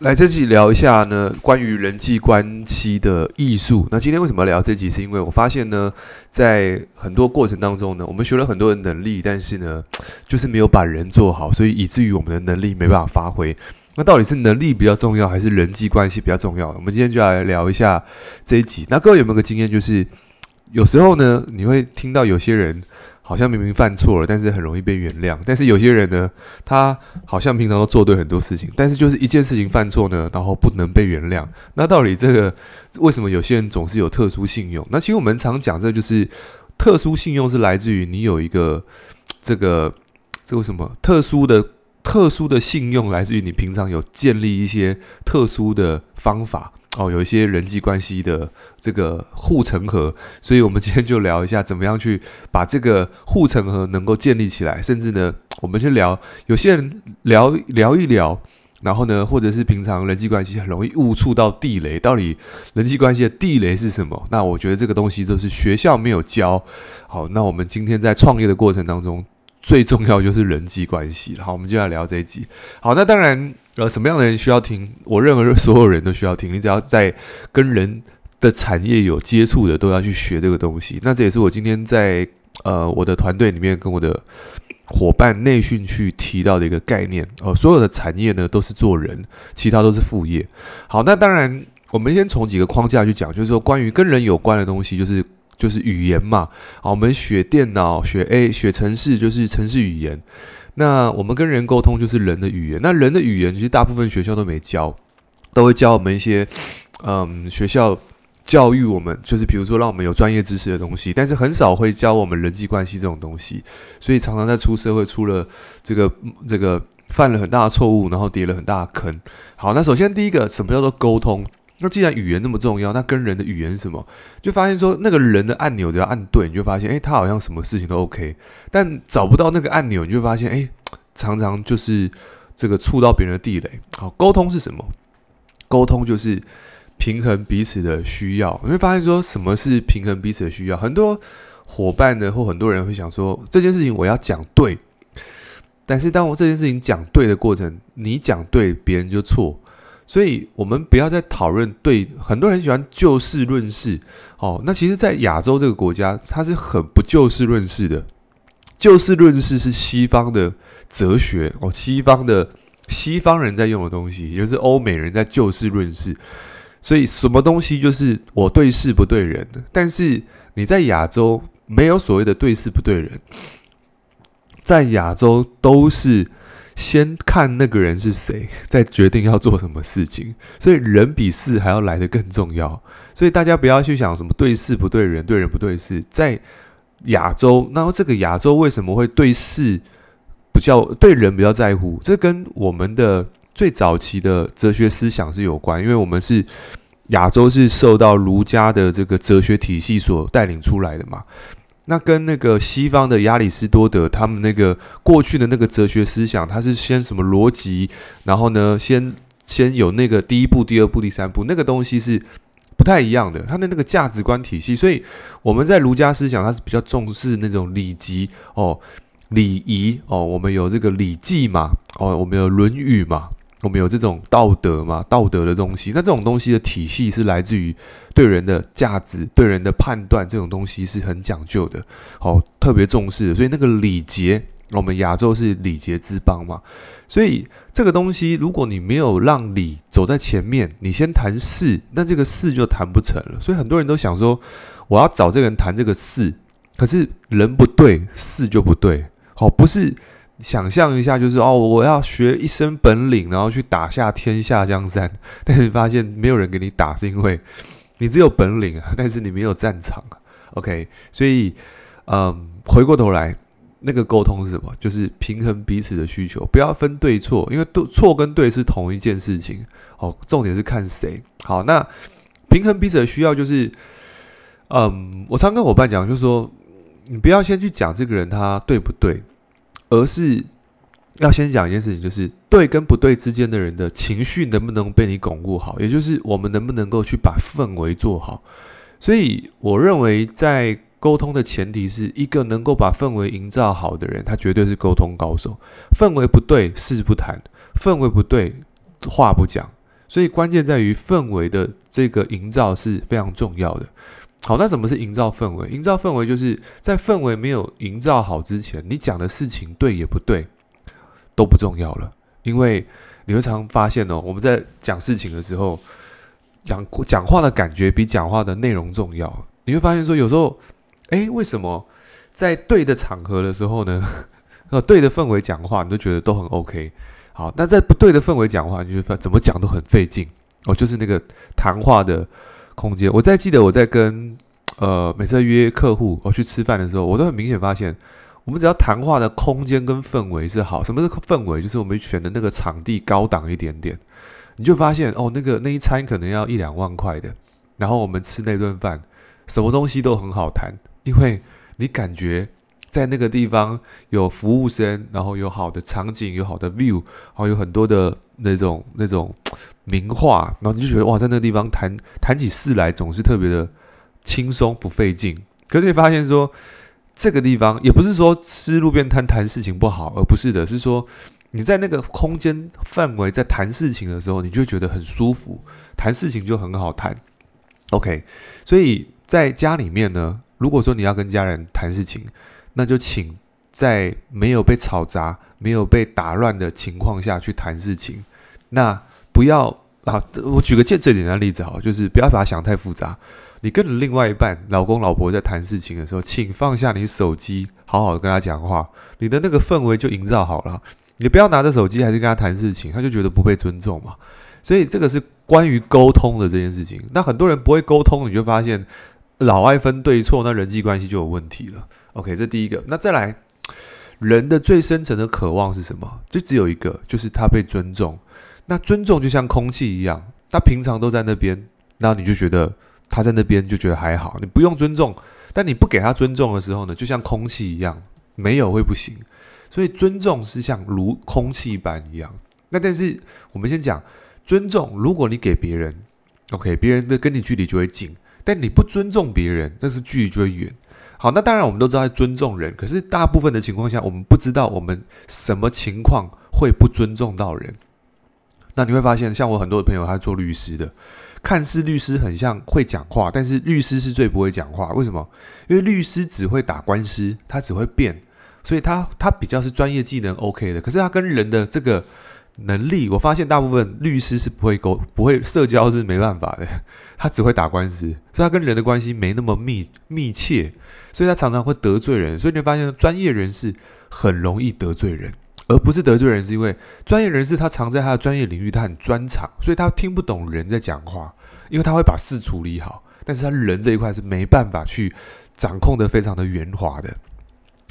来这集聊一下呢，关于人际关系的艺术。那今天为什么要聊这集？是因为我发现呢，在很多过程当中呢，我们学了很多的能力，但是呢，就是没有把人做好，所以以至于我们的能力没办法发挥。那到底是能力比较重要，还是人际关系比较重要？我们今天就来聊一下这一集。那各位有没有个经验，就是有时候呢，你会听到有些人。好像明明犯错了，但是很容易被原谅。但是有些人呢，他好像平常都做对很多事情，但是就是一件事情犯错呢，然后不能被原谅。那到底这个为什么有些人总是有特殊信用？那其实我们常讲，这就是特殊信用是来自于你有一个这个这个什么特殊的特殊的信用，来自于你平常有建立一些特殊的方法。哦，有一些人际关系的这个护城河，所以我们今天就聊一下怎么样去把这个护城河能够建立起来。甚至呢，我们去聊有些人聊聊一聊，然后呢，或者是平常人际关系很容易误触到地雷，到底人际关系的地雷是什么？那我觉得这个东西都是学校没有教。好，那我们今天在创业的过程当中，最重要就是人际关系。好，我们就来聊这一集。好，那当然。呃，什么样的人需要听？我认为所有人都需要听。你只要在跟人的产业有接触的，都要去学这个东西。那这也是我今天在呃我的团队里面跟我的伙伴内训去提到的一个概念。哦、呃，所有的产业呢都是做人，其他都是副业。好，那当然我们先从几个框架去讲，就是说关于跟人有关的东西，就是就是语言嘛。好，我们学电脑、学 A、学程式，就是程式语言。那我们跟人沟通就是人的语言。那人的语言其实大部分学校都没教，都会教我们一些，嗯，学校教育我们，就是比如说让我们有专业知识的东西，但是很少会教我们人际关系这种东西。所以常常在出社会出了这个这个犯了很大的错误，然后跌了很大的坑。好，那首先第一个，什么叫做沟通？那既然语言那么重要，那跟人的语言是什么？就发现说那个人的按钮只要按对，你就发现，诶，他好像什么事情都 OK。但找不到那个按钮，你就发现，诶，常常就是这个触到别人的地雷。好，沟通是什么？沟通就是平衡彼此的需要。你会发现说什么是平衡彼此的需要？很多伙伴呢，或很多人会想说，这件事情我要讲对。但是当我这件事情讲对的过程，你讲对，别人就错。所以，我们不要再讨论对。很多人喜欢就事论事，哦，那其实，在亚洲这个国家，它是很不就事论事的。就事论事是西方的哲学哦，西方的西方人在用的东西，也就是欧美人在就事论事。所以，什么东西就是我对事不对人。但是你在亚洲没有所谓的对事不对人，在亚洲都是。先看那个人是谁，再决定要做什么事情。所以人比事还要来得更重要。所以大家不要去想什么对事不对人，对人不对事。在亚洲，那这个亚洲为什么会对事比较对人比较在乎？这跟我们的最早期的哲学思想是有关，因为我们是亚洲是受到儒家的这个哲学体系所带领出来的嘛。那跟那个西方的亚里士多德他们那个过去的那个哲学思想，他是先什么逻辑，然后呢，先先有那个第一步、第二步、第三步，那个东西是不太一样的，他的那个价值观体系。所以我们在儒家思想，它是比较重视那种礼仪哦、礼仪哦，我们有这个《礼记》嘛，哦，我们有《论语》嘛。我们有这种道德嘛？道德的东西，那这种东西的体系是来自于对人的价值、对人的判断，这种东西是很讲究的，好，特别重视。所以那个礼节，我们亚洲是礼节之邦嘛。所以这个东西，如果你没有让礼走在前面，你先谈事，那这个事就谈不成了。所以很多人都想说，我要找这个人谈这个事，可是人不对，事就不对。好，不是。想象一下，就是哦，我要学一身本领，然后去打下天下江山。但是发现没有人给你打，是因为你只有本领啊，但是你没有战场啊。OK，所以嗯，回过头来，那个沟通是什么？就是平衡彼此的需求，不要分对错，因为对错跟对是同一件事情。哦，重点是看谁。好，那平衡彼此的需要，就是嗯，我常跟伙伴讲，就是说，你不要先去讲这个人他对不对。而是要先讲一件事情，就是对跟不对之间的人的情绪能不能被你巩固好，也就是我们能不能够去把氛围做好。所以，我认为在沟通的前提是一个能够把氛围营造好的人，他绝对是沟通高手。氛围不对，事不谈；氛围不对，话不讲。所以关键在于氛围的这个营造是非常重要的。好，那什么是营造氛围？营造氛围就是在氛围没有营造好之前，你讲的事情对也不对都不重要了。因为你会常发现哦，我们在讲事情的时候，讲讲话的感觉比讲话的内容重要。你会发现说，有时候，诶，为什么在对的场合的时候呢？呃，对的氛围讲话，你都觉得都很 OK。好，那在不对的氛围讲话，你就怎么讲都很费劲。哦，就是那个谈话的空间。我在记得我在跟呃每次约客户我去吃饭的时候，我都很明显发现，我们只要谈话的空间跟氛围是好，什么是氛围？就是我们选的那个场地高档一点点，你就发现哦，那个那一餐可能要一两万块的，然后我们吃那顿饭，什么东西都很好谈，因为你感觉。在那个地方有服务生，然后有好的场景，有好的 view，然后有很多的那种那种名画，然后你就觉得哇，在那个地方谈谈起事来总是特别的轻松不费劲。可是你发现说，这个地方也不是说吃路边摊谈事情不好，而不是的，是说你在那个空间范围在谈事情的时候，你就觉得很舒服，谈事情就很好谈。OK，所以在家里面呢，如果说你要跟家人谈事情，那就请在没有被吵杂、没有被打乱的情况下去谈事情。那不要啊，我举个最最简单的例子好，就是不要把它想太复杂。你跟你另外一半、老公、老婆在谈事情的时候，请放下你手机，好好的跟他讲话，你的那个氛围就营造好了。你不要拿着手机还是跟他谈事情，他就觉得不被尊重嘛。所以这个是关于沟通的这件事情。那很多人不会沟通，你就发现老爱分对错，那人际关系就有问题了。OK，这第一个。那再来，人的最深层的渴望是什么？就只有一个，就是他被尊重。那尊重就像空气一样，他平常都在那边，然后你就觉得他在那边就觉得还好，你不用尊重。但你不给他尊重的时候呢，就像空气一样，没有会不行。所以尊重是像如空气般一样。那但是我们先讲尊重，如果你给别人，OK，别人的跟你距离就会近；但你不尊重别人，那是距离就会远。好，那当然我们都知道尊重人，可是大部分的情况下，我们不知道我们什么情况会不尊重到人。那你会发现，像我很多的朋友，他做律师的，看似律师很像会讲话，但是律师是最不会讲话。为什么？因为律师只会打官司，他只会辩，所以他他比较是专业技能 OK 的，可是他跟人的这个。能力，我发现大部分律师是不会沟、不会社交，是没办法的。他只会打官司，所以他跟人的关系没那么密密切，所以他常常会得罪人。所以你会发现，专业人士很容易得罪人，而不是得罪人是因为专业人士他常在他的专业领域，他很专长，所以他听不懂人在讲话，因为他会把事处理好，但是他人这一块是没办法去掌控的非常的圆滑的。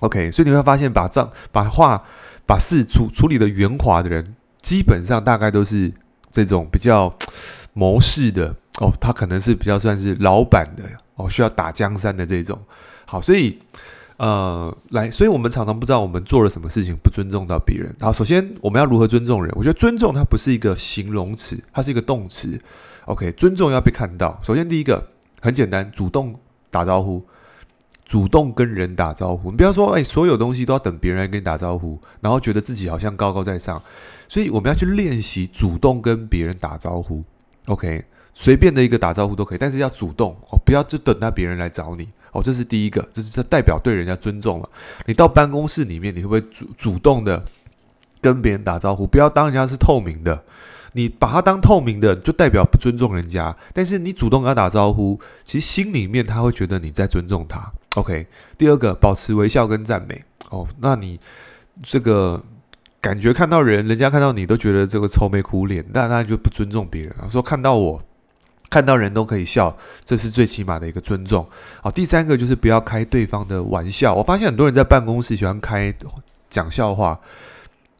OK，所以你会发现把，账、把话、把事处处理的圆滑的人。基本上大概都是这种比较 谋士的哦，他可能是比较算是老板的哦，需要打江山的这种。好，所以呃，来，所以我们常常不知道我们做了什么事情不尊重到别人。好，首先我们要如何尊重人？我觉得尊重它不是一个形容词，它是一个动词。OK，尊重要被看到。首先第一个很简单，主动打招呼。主动跟人打招呼，你不要说，哎，所有东西都要等别人来跟你打招呼，然后觉得自己好像高高在上。所以我们要去练习主动跟别人打招呼。OK，随便的一个打招呼都可以，但是要主动哦，不要就等到别人来找你哦。这是第一个，这是这代表对人家尊重了。你到办公室里面，你会不会主主动的跟别人打招呼？不要当人家是透明的。你把它当透明的，就代表不尊重人家。但是你主动跟他打招呼，其实心里面他会觉得你在尊重他。OK，第二个，保持微笑跟赞美。哦，那你这个感觉看到人，人家看到你都觉得这个愁眉苦脸，那那就不尊重别人。说看到我，看到人都可以笑，这是最起码的一个尊重。好，第三个就是不要开对方的玩笑。我发现很多人在办公室喜欢开讲笑话。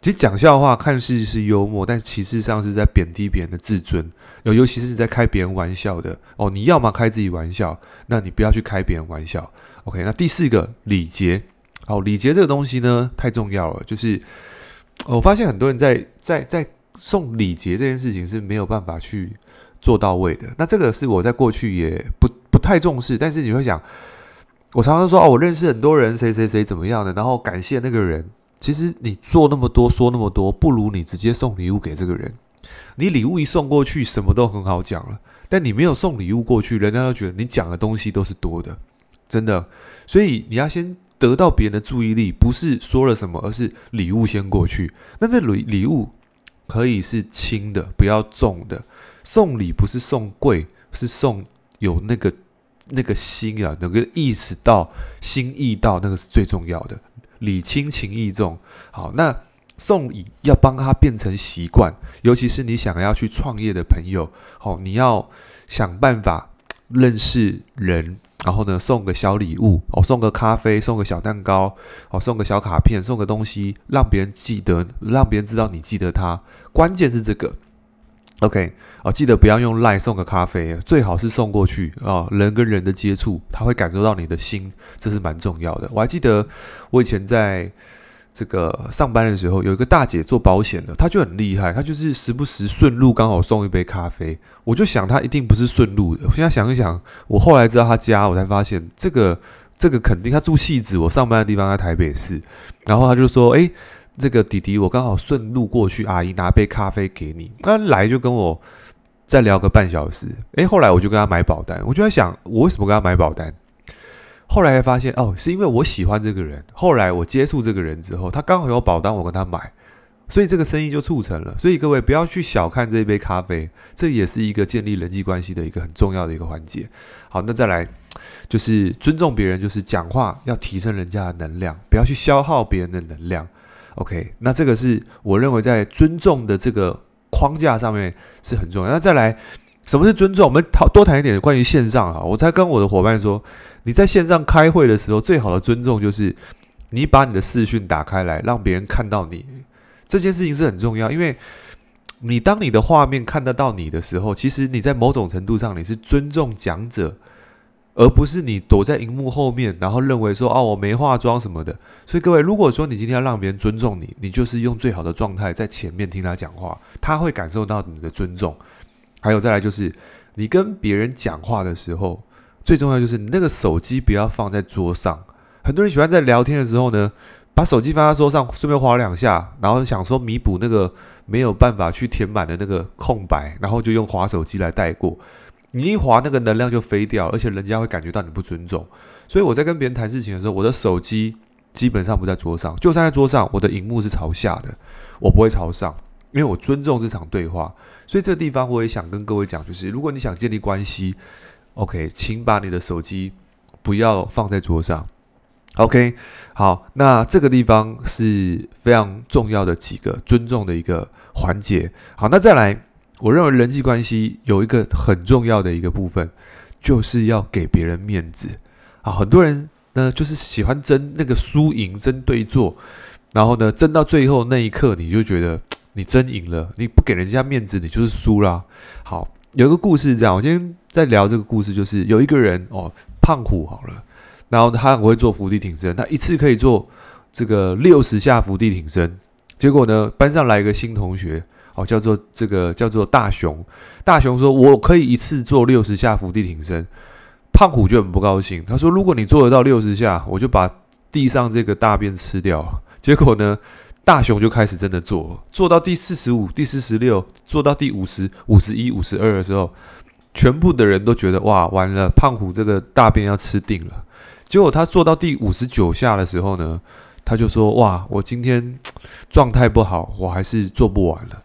其实讲笑话看似是幽默，但其实上是在贬低别人的自尊，尤尤其是在开别人玩笑的哦。你要么开自己玩笑，那你不要去开别人玩笑。OK，那第四个礼节，好，礼节这个东西呢太重要了。就是我发现很多人在在在送礼节这件事情是没有办法去做到位的。那这个是我在过去也不不太重视，但是你会想，我常常说哦，我认识很多人，谁谁谁怎么样的，然后感谢那个人。其实你做那么多，说那么多，不如你直接送礼物给这个人。你礼物一送过去，什么都很好讲了。但你没有送礼物过去，人家都觉得你讲的东西都是多的，真的。所以你要先得到别人的注意力，不是说了什么，而是礼物先过去。那这礼礼物可以是轻的，不要重的。送礼不是送贵，是送有那个那个心啊，那个意识到心意到，那个是最重要的。礼轻情意重。好，那。送礼要帮他变成习惯，尤其是你想要去创业的朋友，好，你要想办法认识人，然后呢，送个小礼物，哦，送个咖啡，送个小蛋糕，哦，送个小卡片，送个东西，让别人记得，让别人知道你记得他。关键是这个，OK，哦，记得不要用 LINE 送个咖啡，最好是送过去啊，人跟人的接触，他会感受到你的心，这是蛮重要的。我还记得我以前在。这个上班的时候，有一个大姐做保险的，她就很厉害，她就是时不时顺路刚好送一杯咖啡。我就想她一定不是顺路的。我现在想一想，我后来知道她家，我才发现这个这个肯定她住汐止，我上班的地方在台北市。然后她就说：“哎，这个弟弟，我刚好顺路过去，阿姨拿杯咖啡给你。”她来就跟我再聊个半小时。哎，后来我就跟他买保单，我就在想，我为什么跟他买保单？后来才发现，哦，是因为我喜欢这个人。后来我接触这个人之后，他刚好有保单，我跟他买，所以这个生意就促成了。所以各位不要去小看这一杯咖啡，这也是一个建立人际关系的一个很重要的一个环节。好，那再来就是尊重别人，就是讲话要提升人家的能量，不要去消耗别人的能量。OK，那这个是我认为在尊重的这个框架上面是很重要。那再来，什么是尊重？我们讨多谈一点关于线上啊。我才跟我的伙伴说。你在线上开会的时候，最好的尊重就是你把你的视讯打开来，让别人看到你。这件事情是很重要，因为你当你的画面看得到你的时候，其实你在某种程度上你是尊重讲者，而不是你躲在荧幕后面，然后认为说哦，我没化妆什么的。所以各位，如果说你今天要让别人尊重你，你就是用最好的状态在前面听他讲话，他会感受到你的尊重。还有再来就是你跟别人讲话的时候。最重要就是你那个手机不要放在桌上。很多人喜欢在聊天的时候呢，把手机放在桌上，顺便滑两下，然后想说弥补那个没有办法去填满的那个空白，然后就用滑手机来带过。你一滑，那个能量就飞掉，而且人家会感觉到你不尊重。所以我在跟别人谈事情的时候，我的手机基本上不在桌上，就算在桌上，我的荧幕是朝下的，我不会朝上，因为我尊重这场对话。所以这个地方我也想跟各位讲，就是如果你想建立关系。OK，请把你的手机不要放在桌上。OK，好，那这个地方是非常重要的几个尊重的一个环节。好，那再来，我认为人际关系有一个很重要的一个部分，就是要给别人面子。啊，很多人呢就是喜欢争那个输赢、争对坐，然后呢争到最后那一刻，你就觉得 你争赢了，你不给人家面子，你就是输啦。好。有一个故事这样，我今天在聊这个故事，就是有一个人哦，胖虎好了，然后他很会做伏地挺身，他一次可以做这个六十下伏地挺身。结果呢，班上来一个新同学哦，叫做这个叫做大雄。大雄说：“我可以一次做六十下伏地挺身。”胖虎就很不高兴，他说：“如果你做得到六十下，我就把地上这个大便吃掉。”结果呢？大雄就开始真的做，做到第四十五、第四十六，做到第五十五、十一、五十二的时候，全部的人都觉得哇，完了，胖虎这个大便要吃定了。结果他做到第五十九下的时候呢，他就说哇，我今天状态不好，我还是做不完了。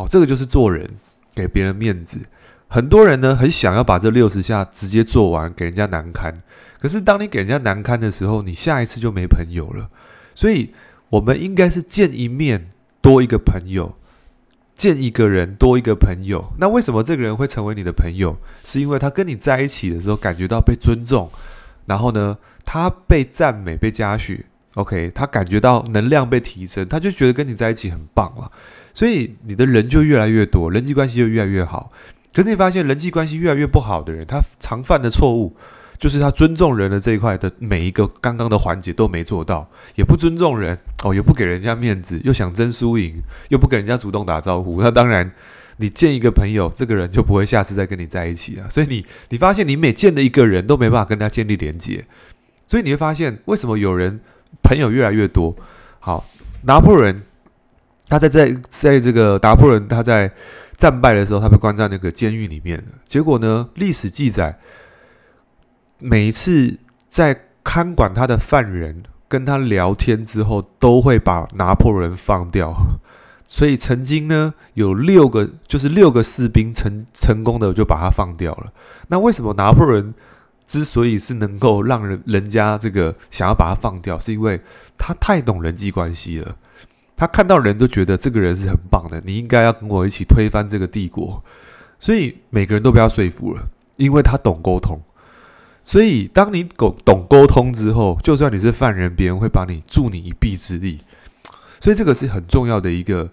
好，这个就是做人，给别人面子。很多人呢，很想要把这六十下直接做完，给人家难堪。可是当你给人家难堪的时候，你下一次就没朋友了。所以。我们应该是见一面多一个朋友，见一个人多一个朋友。那为什么这个人会成为你的朋友？是因为他跟你在一起的时候感觉到被尊重，然后呢，他被赞美、被嘉许，OK，他感觉到能量被提升，他就觉得跟你在一起很棒了。所以你的人就越来越多，人际关系就越来越好。可是你发现人际关系越来越不好的人，他常犯的错误。就是他尊重人的这一块的每一个刚刚的环节都没做到，也不尊重人哦，也不给人家面子，又想争输赢，又不给人家主动打招呼。那当然，你见一个朋友，这个人就不会下次再跟你在一起啊。所以你你发现你每见的一个人都没办法跟他建立连接，所以你会发现为什么有人朋友越来越多。好，拿破仑他在在在这个拿破仑他在战败的时候，他被关在那个监狱里面。结果呢，历史记载，每一次在看管他的犯人跟他聊天之后，都会把拿破仑放掉。所以曾经呢，有六个，就是六个士兵成成功的就把他放掉了。那为什么拿破仑之所以是能够让人人家这个想要把他放掉，是因为他太懂人际关系了。他看到人都觉得这个人是很棒的，你应该要跟我一起推翻这个帝国，所以每个人都被他说服了，因为他懂沟通。所以当你懂懂沟通之后，就算你是犯人，别人会帮你助你一臂之力。所以这个是很重要的一个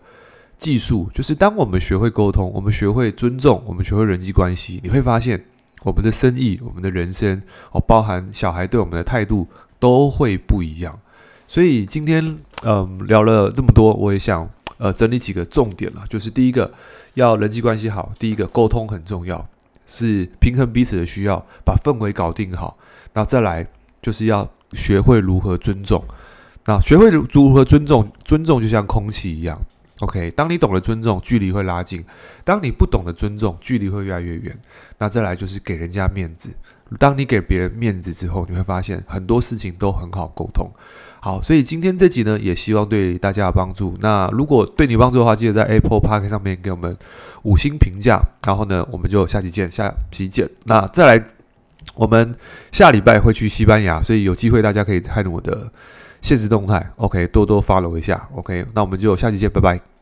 技术，就是当我们学会沟通，我们学会尊重，我们学会人际关系，你会发现我们的生意、我们的人生哦，包含小孩对我们的态度都会不一样。所以今天。嗯，聊了这么多，我也想呃整理几个重点了。就是第一个，要人际关系好；第一个，沟通很重要，是平衡彼此的需要，把氛围搞定好。那再来，就是要学会如何尊重。那学会如何尊重，尊重就像空气一样。OK，当你懂得尊重，距离会拉近；当你不懂得尊重，距离会越来越远。那再来就是给人家面子。当你给别人面子之后，你会发现很多事情都很好沟通。好，所以今天这集呢，也希望对大家有帮助。那如果对你有帮助的话，记得在 Apple Park 上面给我们五星评价。然后呢，我们就下期见，下期见。那再来，我们下礼拜会去西班牙，所以有机会大家可以看我的现实动态。OK，多多 follow 一下。OK，那我们就下期见，拜拜。